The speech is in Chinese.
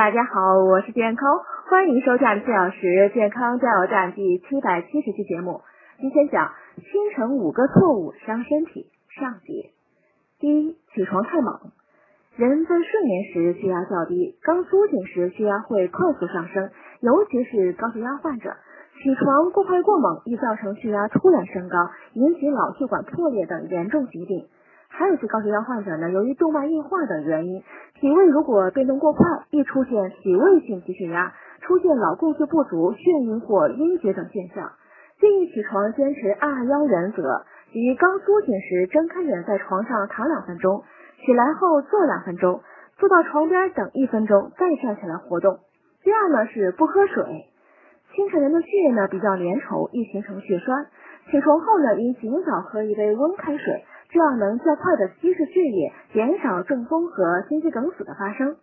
大家好，我是健康，欢迎收看四小时健康加油站第七百七十期节目。今天讲清晨五个错误伤身体上节。第一，起床太猛。人在睡眠时血压较低，刚苏醒时血压会快速上升，尤其是高血压患者。起床过快过猛，易造成血压突然升高，引起脑血管破裂等严重疾病。还有些高血压患者呢，由于动脉硬化等原因，体位如果变动过快，易出现体位性低血压，出现脑供血不足、眩晕或晕厥等现象。建议起床坚持二二幺原则，即刚苏醒时睁开眼在床上躺两分钟，起来后坐两分钟，坐到床边等一分钟，再站起来活动。第二呢是不喝水。清晨人的血液呢比较粘稠，易形成血栓。起床后呢，应尽早喝一杯温开水，这样能较快的稀释血液，减少中风和心肌梗死的发生。